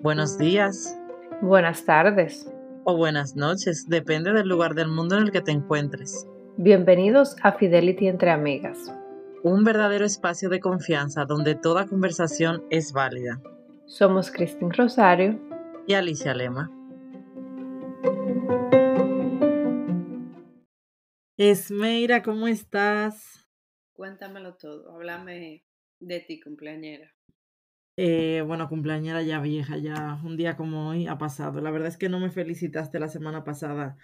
Buenos días. Buenas tardes. O buenas noches, depende del lugar del mundo en el que te encuentres. Bienvenidos a Fidelity entre Amigas. Un verdadero espacio de confianza donde toda conversación es válida. Somos Cristín Rosario y Alicia Lema. Esmeira, ¿cómo estás? Cuéntamelo todo, háblame de ti, cumpleañera. Eh, bueno, cumpleañera ya vieja, ya un día como hoy ha pasado. La verdad es que no me felicitaste la semana pasada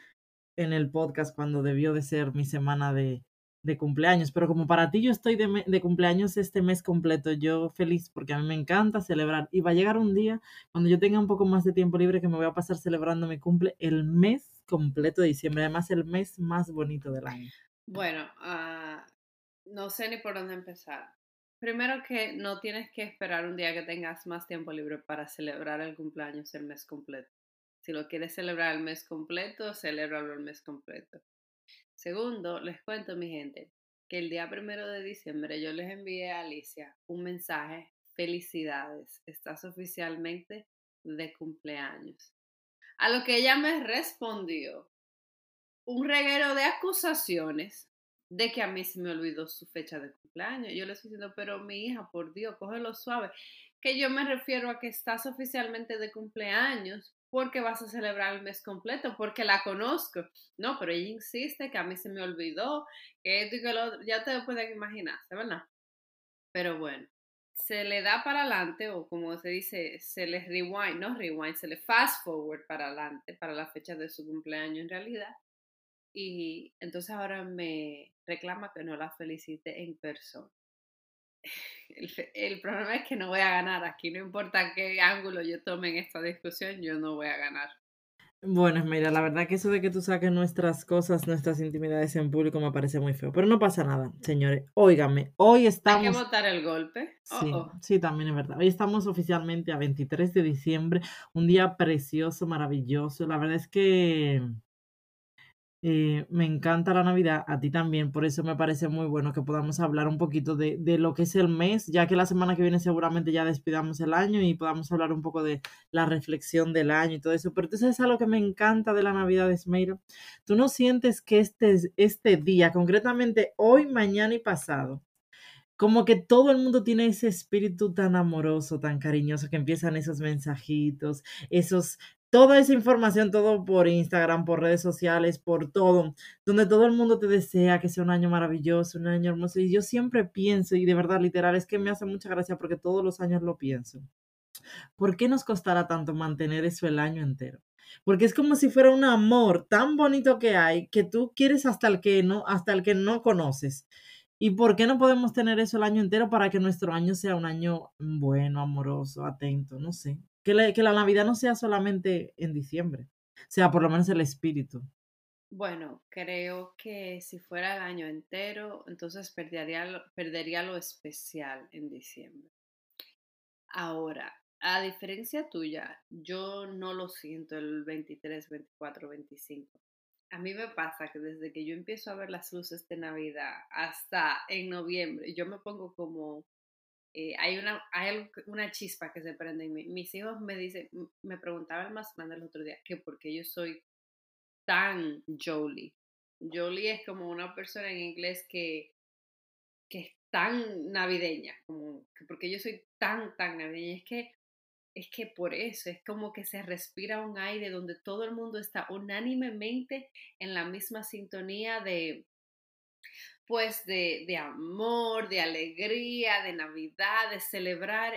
en el podcast cuando debió de ser mi semana de, de cumpleaños, pero como para ti yo estoy de, de, cumpleaños este mes completo, yo feliz porque a mí me encanta celebrar y va a llegar un día cuando yo tenga un poco más de tiempo libre que me voy a pasar celebrando mi cumple el mes completo de diciembre, además el mes más bonito del año. Bueno, uh, no sé ni por dónde empezar. Primero que no tienes que esperar un día que tengas más tiempo libre para celebrar el cumpleaños el mes completo. Si lo quieres celebrar el mes completo, celébralo el mes completo. Segundo, les cuento, mi gente, que el día primero de diciembre yo les envié a Alicia un mensaje. Felicidades, estás oficialmente de cumpleaños. A lo que ella me respondió un reguero de acusaciones de que a mí se me olvidó su fecha de cumpleaños. Yo le estoy diciendo, pero mi hija, por Dios, cógelo suave. Que yo me refiero a que estás oficialmente de cumpleaños porque vas a celebrar el mes completo, porque la conozco. No, pero ella insiste que a mí se me olvidó, que esto y que lo otro. Ya te pueden imaginar, ¿verdad? Pero bueno, se le da para adelante, o como se dice, se le rewind, no rewind, se le fast forward para adelante, para la fecha de su cumpleaños en realidad. Y entonces ahora me reclama que no la felicite en persona. El, problema es que no voy a ganar. Aquí no importa qué ángulo yo tome en esta discusión, yo no voy a ganar. Bueno, mira, la verdad que eso de que tú saques nuestras cosas, nuestras intimidades en público me parece muy feo. Pero no pasa nada, señores. Óigame, hoy estamos... Hay que votar el golpe. Sí, sí, también es verdad. Hoy estamos oficialmente a 23 de diciembre, un día precioso, maravilloso. La verdad es que eh, me encanta la Navidad, a ti también, por eso me parece muy bueno que podamos hablar un poquito de, de, lo que es el mes, ya que la semana que viene seguramente ya despidamos el año y podamos hablar un poco de la reflexión del año y todo eso. Pero tú sabes algo que me encanta de la Navidad, Esmeiro. Tú no sientes que este, este día, concretamente hoy, mañana y pasado, como que todo el mundo tiene ese espíritu tan amoroso, tan cariñoso, que empiezan esos mensajitos, esos toda esa información, todo por Instagram, por redes sociales, por todo, donde todo el mundo te desea que sea un año maravilloso, un año hermoso. Y yo siempre pienso, y de verdad, literal, es que me hace mucha gracia porque todos los años lo pienso. ¿Por qué nos costará tanto mantener eso el año entero? Porque es como si fuera un amor tan bonito que hay que tú quieres hasta el que no, hasta el que no conoces. ¿Y por qué no podemos tener eso el año entero para que nuestro año sea un año bueno, amoroso, atento? No sé. Que, la Navidad no sea solamente en diciembre, sea por lo menos el espíritu. Bueno, creo que si fuera el año entero, entonces perdería, perdería lo especial en diciembre. Ahora, a diferencia tuya, yo no lo siento el 23, 24, 25. A mí me pasa que desde que yo empiezo a ver las luces de Navidad hasta en noviembre, yo me pongo como eh, hay, una, hay una chispa que se prende en mí. Mis hijos me dicen, me preguntaban más grande el otro día que por qué yo soy tan Jolie. Jolie es como una persona en inglés que, que es tan navideña, como que porque yo soy tan, tan navideña. Es que, es que por eso, es como que se respira un aire donde todo el mundo está unánimemente en la misma sintonía de, pues de, de amor, de alegría, de Navidad, de celebrar,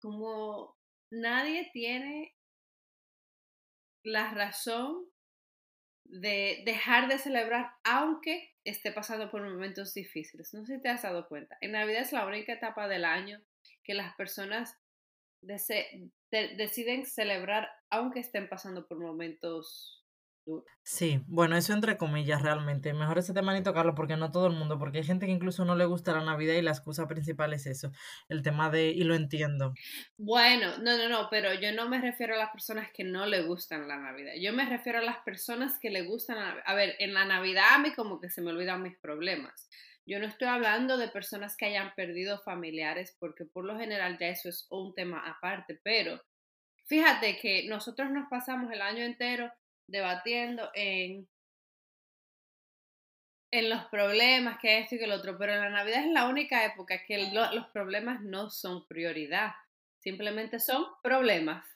como nadie tiene la razón de dejar de celebrar aunque esté pasando por momentos difíciles. No sé si te has dado cuenta. En Navidad es la única etapa del año que las personas deciden celebrar aunque estén pasando por momentos Sí, bueno, eso entre comillas realmente. Mejor ese tema ni tocarlo porque no todo el mundo, porque hay gente que incluso no le gusta la Navidad y la excusa principal es eso, el tema de, y lo entiendo. Bueno, no, no, no, pero yo no me refiero a las personas que no le gustan la Navidad, yo me refiero a las personas que le gustan, a ver, en la Navidad a mí como que se me olvidan mis problemas. Yo no estoy hablando de personas que hayan perdido familiares, porque por lo general ya eso es un tema aparte, pero fíjate que nosotros nos pasamos el año entero debatiendo en en los problemas, que esto y que el otro, pero la Navidad es la única época que los problemas no son prioridad, simplemente son problemas.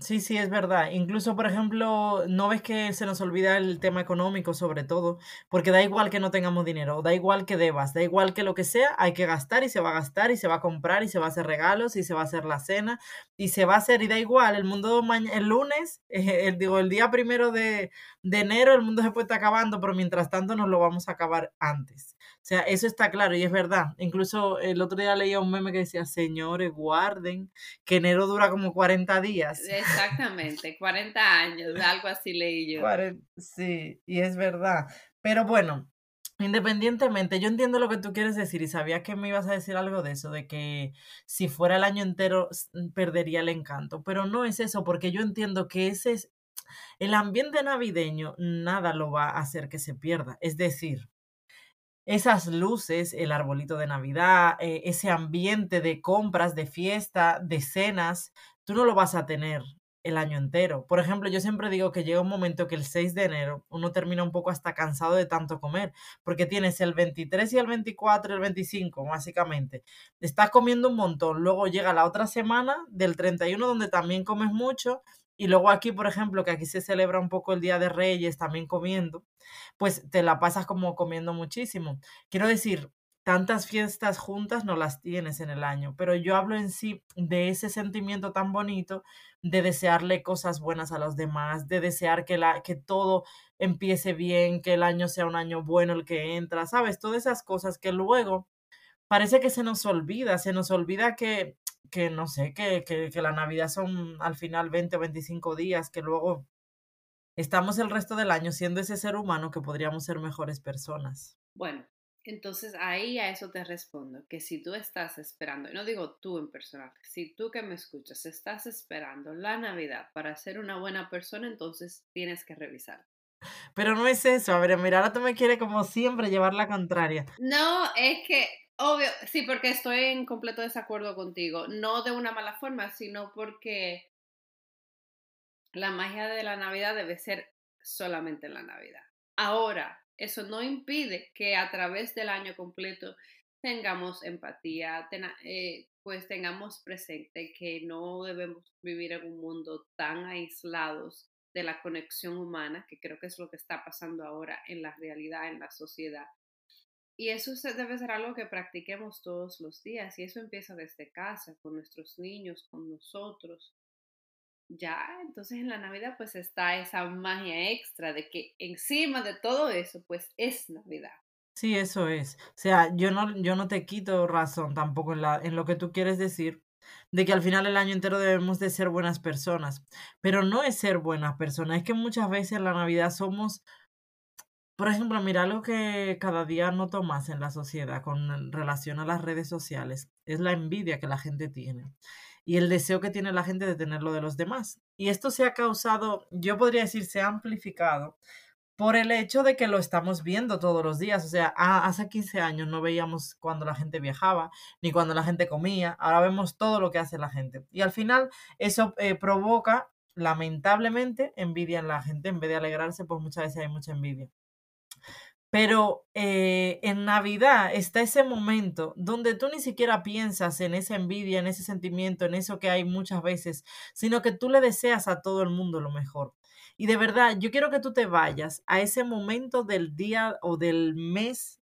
Sí, sí, es verdad. Incluso, por ejemplo, no ves que se nos olvida el tema económico sobre todo, porque da igual que no tengamos dinero, da igual que debas, da igual que lo que sea, hay que gastar y se va a gastar y se va a comprar y se va a hacer regalos y se va a hacer la cena y se va a hacer y da igual, el mundo el lunes, el, digo, el día primero de, de enero el mundo se puede estar acabando, pero mientras tanto nos lo vamos a acabar antes. O sea, eso está claro y es verdad. Incluso el otro día leía un meme que decía, señores, guarden, que enero dura como 40 días. Exactamente, 40 años, algo así leí yo. Sí, y es verdad. Pero bueno, Independientemente, yo entiendo lo que tú quieres decir y sabía que me ibas a decir algo de eso, de que si fuera el año entero perdería el encanto, pero no es eso, porque yo entiendo que ese es el ambiente navideño, nada lo va a hacer que se pierda. Es decir, esas luces, el arbolito de Navidad, eh, ese ambiente de compras, de fiesta, de cenas, tú no lo vas a tener el año entero. Por ejemplo, yo siempre digo que llega un momento que el 6 de enero uno termina un poco hasta cansado de tanto comer, porque tienes el 23 y el 24 y el 25, básicamente. Estás comiendo un montón, luego llega la otra semana del 31 donde también comes mucho y luego aquí, por ejemplo, que aquí se celebra un poco el Día de Reyes, también comiendo, pues te la pasas como comiendo muchísimo. Quiero decir, tantas fiestas juntas no las tienes en el año, pero yo hablo en sí de ese sentimiento tan bonito de desearle cosas buenas a los demás, de desear que, la, que todo empiece bien, que el año sea un año bueno el que entra, ¿sabes? Todas esas cosas que luego parece que se nos olvida, se nos olvida que que no sé, que, que, que la Navidad son al final 20 o 25 días, que luego estamos el resto del año siendo ese ser humano que podríamos ser mejores personas. Bueno, entonces ahí a eso te respondo, que si tú estás esperando, y no digo tú en personal, si tú que me escuchas estás esperando la Navidad para ser una buena persona, entonces tienes que revisar. Pero no es eso, a ver, mira, ahora tú me quieres como siempre llevar la contraria. No, es que Obvio, sí, porque estoy en completo desacuerdo contigo. No de una mala forma, sino porque la magia de la Navidad debe ser solamente en la Navidad. Ahora, eso no impide que a través del año completo tengamos empatía, eh, pues tengamos presente que no debemos vivir en un mundo tan aislados de la conexión humana, que creo que es lo que está pasando ahora en la realidad, en la sociedad. Y eso debe ser algo que practiquemos todos los días y eso empieza desde casa, con nuestros niños, con nosotros. Ya, entonces en la Navidad pues está esa magia extra de que encima de todo eso pues es Navidad. Sí, eso es. O sea, yo no, yo no te quito razón tampoco en, la, en lo que tú quieres decir, de que al final el año entero debemos de ser buenas personas. Pero no es ser buenas personas, es que muchas veces en la Navidad somos por ejemplo, mira, algo que cada día noto más en la sociedad con relación a las redes sociales es la envidia que la gente tiene y el deseo que tiene la gente de tener lo de los demás. Y esto se ha causado, yo podría decir, se ha amplificado por el hecho de que lo estamos viendo todos los días. O sea, hace 15 años no veíamos cuando la gente viajaba, ni cuando la gente comía, ahora vemos todo lo que hace la gente. Y al final eso eh, provoca, lamentablemente, envidia en la gente. En vez de alegrarse, pues muchas veces hay mucha envidia. Pero eh, en Navidad está ese momento donde tú ni siquiera piensas en esa envidia, en ese sentimiento, en eso que hay muchas veces, sino que tú le deseas a todo el mundo lo mejor. Y de verdad, yo quiero que tú te vayas a ese momento del día o del mes,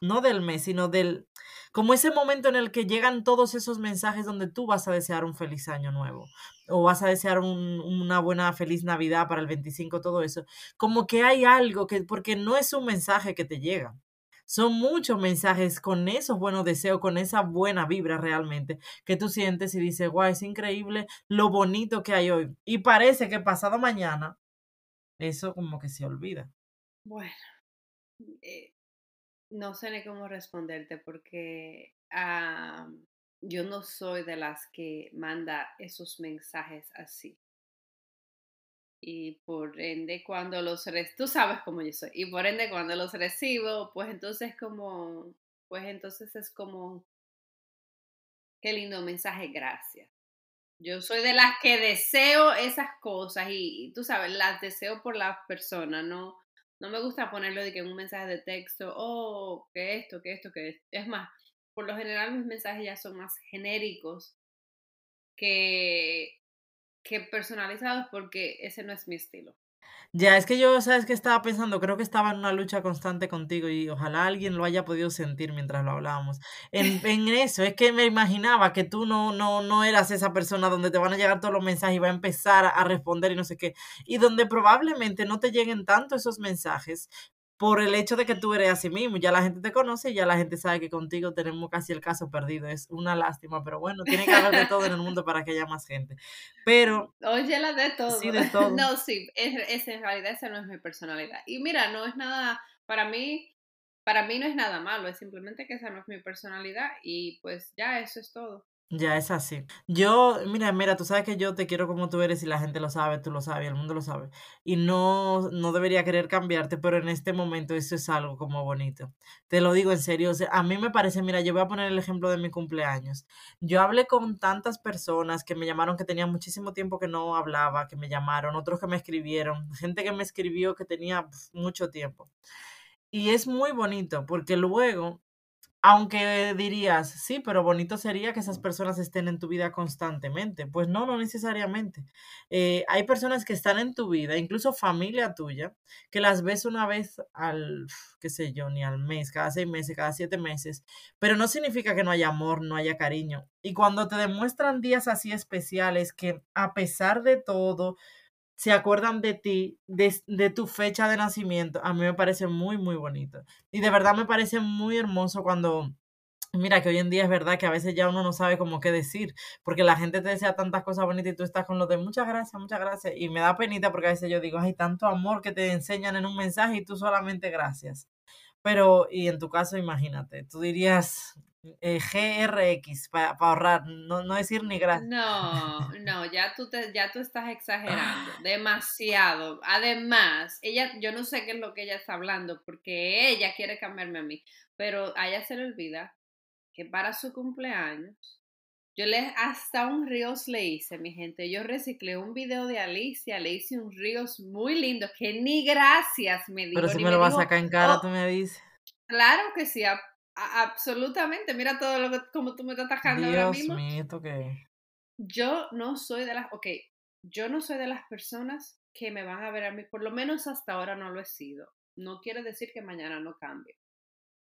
no del mes, sino del, como ese momento en el que llegan todos esos mensajes donde tú vas a desear un feliz año nuevo o vas a desear una buena feliz Navidad para el 25, todo eso. Como que hay algo que, porque no es un mensaje que te llega. Son muchos mensajes con esos buenos deseos, con esa buena vibra realmente, que tú sientes y dices, guau, es increíble lo bonito que hay hoy. Y parece que pasado mañana, eso como que se olvida. Bueno, eh, no sé ni cómo responderte porque ah, yo no soy de las que manda esos mensajes así. y por ende cuando los recibo, tú sabes cómo yo soy, y por ende cuando los recibo, pues entonces como, pues entonces es como, qué lindo mensaje, gracias. Yo soy de las que deseo esas cosas y, tú sabes, las deseo por las personas, no, no me gusta ponerlo de que en un mensaje de texto, oh, que esto, que esto, que esto. Es más, por lo general mis mensajes ya son más genéricos que, que personalizados porque ese no es mi estilo. Ya, es que yo, ¿sabes qué estaba pensando? Creo que estaba en una lucha constante contigo y ojalá alguien lo haya podido sentir mientras lo hablábamos. En, en eso, es que me imaginaba que tú no, no, no eras esa persona donde te van a llegar todos los mensajes y va a empezar a responder y no sé qué. Y donde probablemente no te lleguen tanto esos mensajes por el hecho de que tú eres así mismo. Ya la gente te conoce y ya la gente sabe que contigo tenemos casi el caso perdido. Es una lástima, pero bueno, tiene que haber de todo en el mundo para que haya más gente. Pero... Oye, la de todo. Sí, de todo. No, sí, es, en realidad esa no es mi personalidad. Y mira, no es nada, para mí, para mí no es nada malo, es simplemente que esa no es mi personalidad y pues ya eso es todo. Ya es así. Yo, mira, mira, tú sabes que yo te quiero como tú eres y la gente lo sabe, tú lo sabes, el mundo lo sabe. Y no, no debería querer cambiarte, pero en este momento eso es algo como bonito. Te lo digo en serio, a mí me parece, mira, yo voy a poner el ejemplo de mi cumpleaños. Yo hablé con tantas personas que me llamaron que tenía muchísimo tiempo que no hablaba, que me llamaron, otros que me escribieron, gente que me escribió que tenía mucho tiempo. Y es muy bonito porque luego aunque dirías, sí, pero bonito sería que esas personas estén en tu vida constantemente. Pues no, no necesariamente. Eh, hay personas que están en tu vida, incluso familia tuya, que las ves una vez al, qué sé yo, ni al mes, cada seis meses, cada siete meses, pero no significa que no haya amor, no haya cariño. Y cuando te demuestran días así especiales que a pesar de todo, se acuerdan de ti, de, tu fecha de nacimiento, a mí me parece muy, muy bonito. Y de verdad me parece muy hermoso cuando, mira, que hoy en día es verdad que a veces ya uno no sabe cómo qué decir, porque la gente te desea tantas cosas bonitas y tú estás con lo de muchas gracias, muchas gracias. Y me da penita porque a veces yo digo, hay tanto amor que te enseñan en un mensaje y tú solamente gracias. Pero, y en tu caso, imagínate, tú dirías, eh, GRX para ahorrar, no, no decir ni gracias. No, no, ya tú, te, ya tú estás exagerando demasiado. Además, ella, yo no sé qué es lo que ella está hablando, porque ella quiere cambiarme a mí, pero a ella se le olvida que para su cumpleaños, yo le hasta un ríos le hice, mi gente. Yo reciclé un video de Alicia, le hice un ríos muy lindo, que ni gracias me dijo. Pero si me lo vas a sacar en cara, oh, tú me dices. Claro que sí, absolutamente. Mira todo lo que, como tú me estás atacando ahora mismo. Mío? Yo no soy de las, ok, yo no soy de las personas que me van a ver a mí, por lo menos hasta ahora no lo he sido. No quiere decir que mañana no cambie.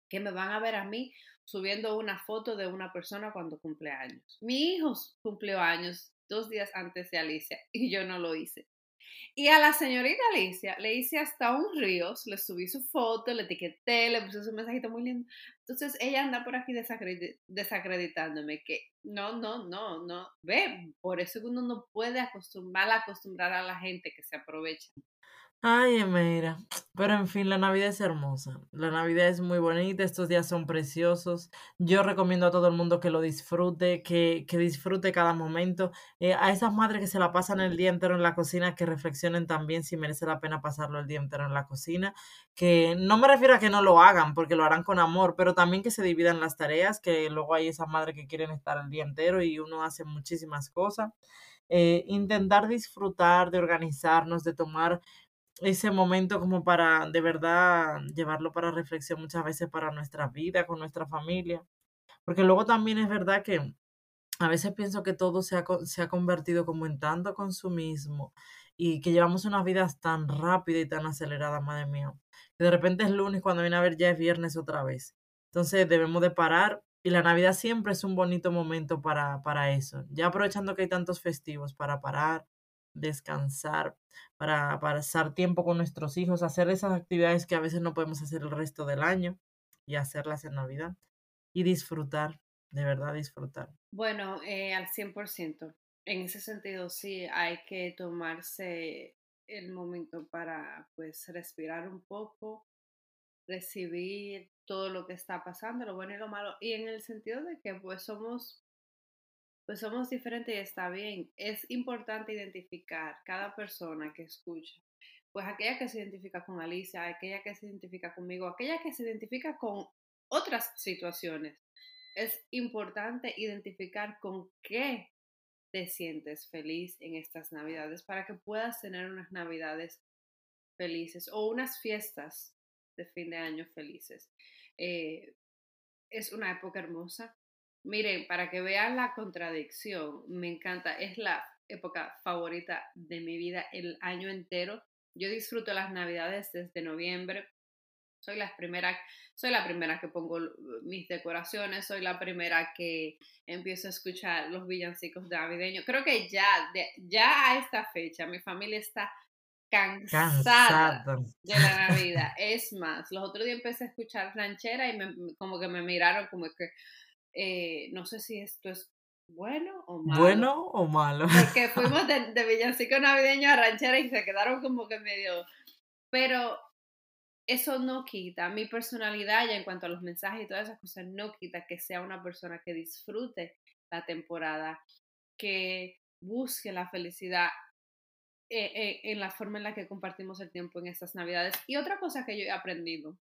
Que me van a ver a mí subiendo una foto de una persona cuando cumple años. Mi hijo cumplió años dos días antes de Alicia y yo no lo hice. Y a la señorita Alicia le hice hasta un ríos, le subí su foto, le etiqueté, le puse su mensajito muy lindo. Entonces ella anda por aquí desacreditándome que no, no, no, no. Ve, por eso uno no puede acostumbrar, acostumbrar a la gente que se aprovecha. Ay, mira, pero en fin, la Navidad es hermosa. La Navidad es muy bonita, estos días son preciosos. Yo recomiendo a todo el mundo que lo disfrute, que, que disfrute cada momento. Eh, a esas madres que se la pasan el día entero en la cocina, que reflexionen también si merece la pena pasarlo el día entero en la cocina. Que no me refiero a que no lo hagan, porque lo harán con amor, pero también que se dividan las tareas, que luego hay esas madres que quieren estar el día entero y uno hace muchísimas cosas. Eh, intentar disfrutar de organizarnos, de tomar ese momento como para de verdad llevarlo para reflexión muchas veces para nuestra vida, con nuestra familia. Porque luego también es verdad que a veces pienso que todo se ha, se ha convertido como en tanto consumismo y que llevamos unas vidas tan rápidas y tan aceleradas, madre mía, que de repente es lunes cuando viene a ver ya es viernes otra vez. Entonces debemos de parar y la Navidad siempre es un bonito momento para, para eso. Ya aprovechando que hay tantos festivos para parar, descansar, para pasar tiempo con nuestros hijos, hacer esas actividades que a veces no podemos hacer el resto del año y hacerlas en Navidad y disfrutar, de verdad disfrutar. Bueno, eh, al 100%. En ese sentido, sí, hay que tomarse el momento para pues respirar un poco, recibir todo lo que está pasando, lo bueno y lo malo, y en el sentido de que pues somos pues somos diferentes y está bien. Es importante identificar cada persona que escucha. Pues aquella que se identifica con Alicia, aquella que se identifica conmigo, aquella que se identifica con otras situaciones. Es importante identificar con qué te sientes feliz en estas navidades para que puedas tener unas navidades felices o unas fiestas de fin de año felices. Eh, es una época hermosa. Miren, para que vean la contradicción, me encanta, es la época favorita de mi vida el año entero. Yo disfruto las navidades desde noviembre. Soy la primera, soy la primera que pongo mis decoraciones, soy la primera que empiezo a escuchar los villancicos navideños. Creo que ya, ya a esta fecha mi familia está cansada, de la Navidad. Es más, los otros días empecé a escuchar ranchera y me, como que me miraron como que, eh, no sé si esto es bueno o malo. Bueno o malo. Porque fuimos de, de villancico navideño a ranchera y se quedaron como que medio... Pero eso no quita mi personalidad ya en cuanto a los mensajes y todas esas cosas, no quita que sea una persona que disfrute la temporada, que busque la felicidad eh, eh, en la forma en la que compartimos el tiempo en estas navidades. Y otra cosa que yo he aprendido,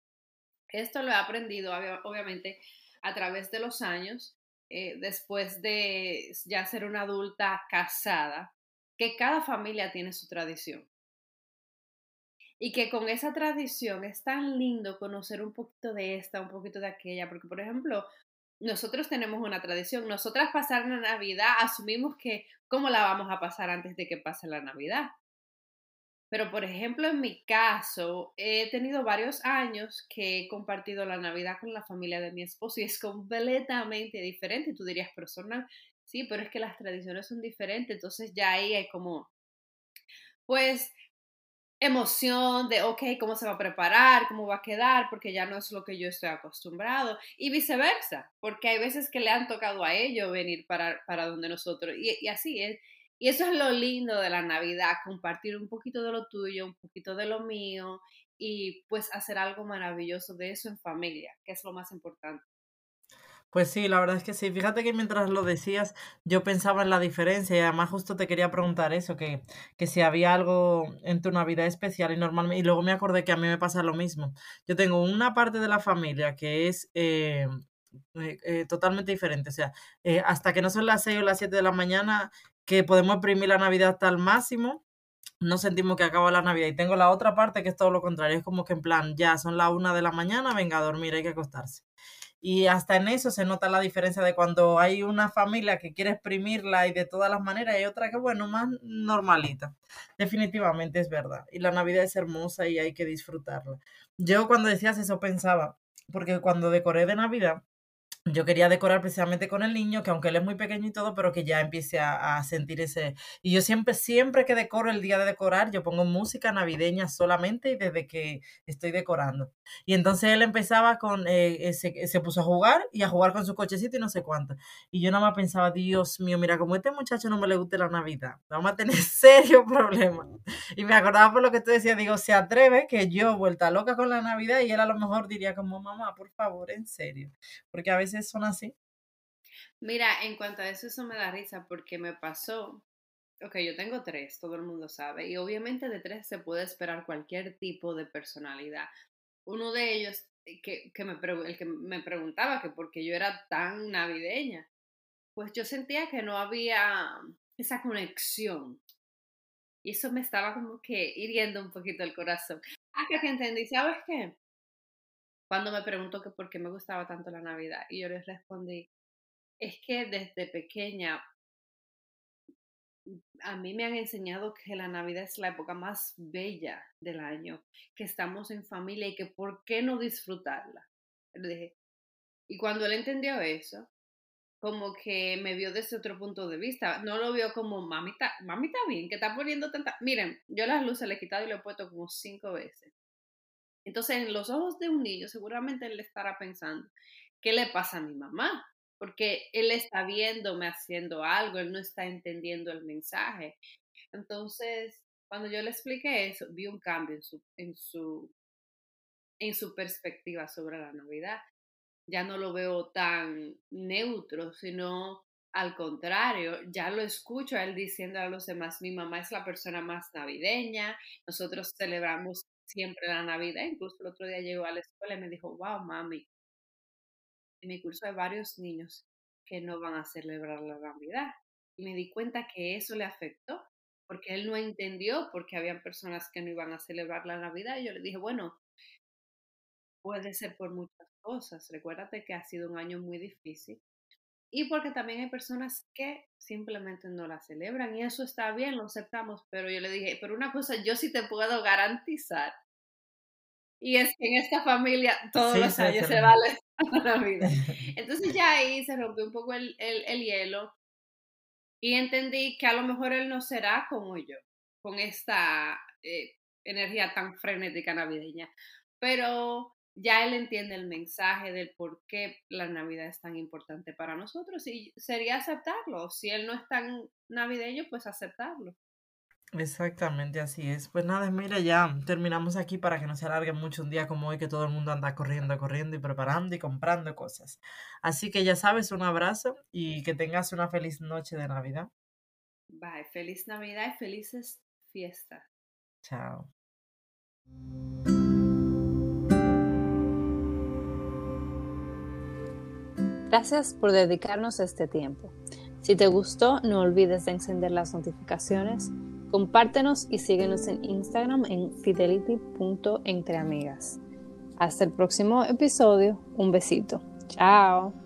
esto lo he aprendido obviamente a través de los años, eh, después de ya ser una adulta casada, que cada familia tiene su tradición. Y que con esa tradición es tan lindo conocer un poquito de esta, un poquito de aquella, porque por ejemplo, nosotros tenemos una tradición. Nosotras pasar la Navidad asumimos que cómo la vamos a pasar antes de que pase la Navidad. Pero, por ejemplo, en mi caso, he tenido varios años que he compartido la Navidad con la familia de mi esposo y es completamente diferente. Tú dirías, pero son, sí, pero es que las tradiciones son diferentes. Entonces ya ahí hay como, pues, emoción de, ok, cómo se va a preparar, cómo va a quedar, porque ya no es lo que yo estoy acostumbrado, y viceversa, porque hay veces que le han tocado a ellos venir para, para donde nosotros, y así es. Y eso es lo lindo de la Navidad, compartir un poquito de lo tuyo, un poquito de lo mío, y pues hacer algo maravilloso de eso en familia, que es lo más importante. Pues sí, la verdad es que sí. Fíjate que mientras lo decías, yo pensaba en la diferencia y además justo te quería preguntar eso, que, que si había algo en tu Navidad especial y normalmente, y luego me acordé que a mí me pasa lo mismo. Yo tengo una parte de la familia que es eh, eh, eh, totalmente diferente, o sea, hasta que no son las 6 o las 7 de la mañana, que podemos exprimir la Navidad hasta el máximo, no sentimos que acaba la Navidad. Y tengo la otra parte que es todo lo contrario, es como que en plan, ya son las 1 de la mañana, venga a dormir, hay que acostarse. Y hasta en eso se nota la diferencia de cuando hay una familia que quiere exprimirla y de todas las maneras, y otra que, bueno, más normalita. Definitivamente es verdad. Y la Navidad es hermosa y hay que disfrutarla. Yo cuando decías eso pensaba, porque cuando decoré de Navidad, yo quería decorar precisamente con el niño, que aunque él es muy pequeño y todo, pero que ya empiece a, sentir ese... Y yo siempre, siempre que decoro el día de decorar, yo pongo música navideña solamente y desde que estoy decorando. Y entonces él empezaba con, eh, se, se, puso a jugar y a jugar con su cochecito y no sé cuánto. Y yo nada más pensaba, Dios mío, mira, como este muchacho no me le guste la Navidad, vamos a tener serio problema. Y me acordaba por lo que tú decías, digo, se atreve que yo, vuelta loca con la Navidad, y él a lo mejor diría como, mamá, por favor, en serio. Porque a veces son así. Mira, en cuanto a eso, eso me da risa porque me pasó. Ok, yo tengo tres, todo el mundo sabe, y obviamente de tres se puede esperar cualquier tipo de personalidad. Uno de ellos, eh, que, que me, el que me preguntaba que por qué yo era tan navideña, pues yo sentía que no había esa conexión. Y eso me estaba como que hiriendo un poquito el corazón. Hasta que entendí, ¿sabes qué? Cuando me preguntó que por qué me gustaba tanto la Navidad. Y yo les respondí, es que desde pequeña a mí me han enseñado que la Navidad es la época más bella del año, que estamos en familia y que por qué no disfrutarla. Y cuando él entendió eso, como que me vio desde otro punto de vista, no lo vio como mamita, mamita bien, que está poniendo tanta... Miren, yo las luces le he quitado y le he puesto como cinco veces. Entonces, en los ojos de un niño, seguramente él estará pensando, ¿qué le pasa a mi mamá? Porque él está viéndome haciendo algo, él no está entendiendo el mensaje. Entonces, cuando yo le expliqué eso, vi un cambio en su, en su, en su perspectiva sobre la Navidad. Ya no lo veo tan neutro, sino Al contrario, ya lo escucho a él diciendo a los demás, mi mamá es la persona más navideña, nosotros celebramos siempre la Navidad, incluso el otro día llegó a la escuela y me dijo, wow, mami, en mi curso hay varios niños que no van a celebrar la Navidad. Y me di cuenta que eso le afectó, porque él no entendió porque habían personas que no iban a celebrar la Navidad. Y yo le dije, bueno, puede ser por muchas cosas. Recuérdate que ha sido un año muy difícil. Y porque también hay personas que simplemente no la celebran y eso está bien, lo aceptamos, pero yo le dije, pero una cosa yo sí te puedo garantizar. Y es que en esta familia todos los años se vale la vida. Entonces ya ahí se rompió un poco el, el, hielo y entendí que a lo mejor él no será como yo, con esta eh, energía tan frenética navideña. Pero ya él entiende el mensaje del por qué la Navidad es tan importante para nosotros y sería aceptarlo. Si él no es tan navideño, pues aceptarlo. Exactamente, así es. Pues nada, mira, ya terminamos aquí para que no se alargue mucho un día como hoy que todo el mundo anda corriendo, corriendo y preparando y comprando cosas. Así que ya sabes, un abrazo y que tengas una feliz noche de Navidad. Bye, feliz Navidad y felices fiestas. Chao. Gracias por dedicarnos este tiempo. Si te gustó, no olvides de encender las notificaciones, compártenos y síguenos en Instagram en fidelity.entreamigas. Hasta el próximo episodio. Un besito. Chao.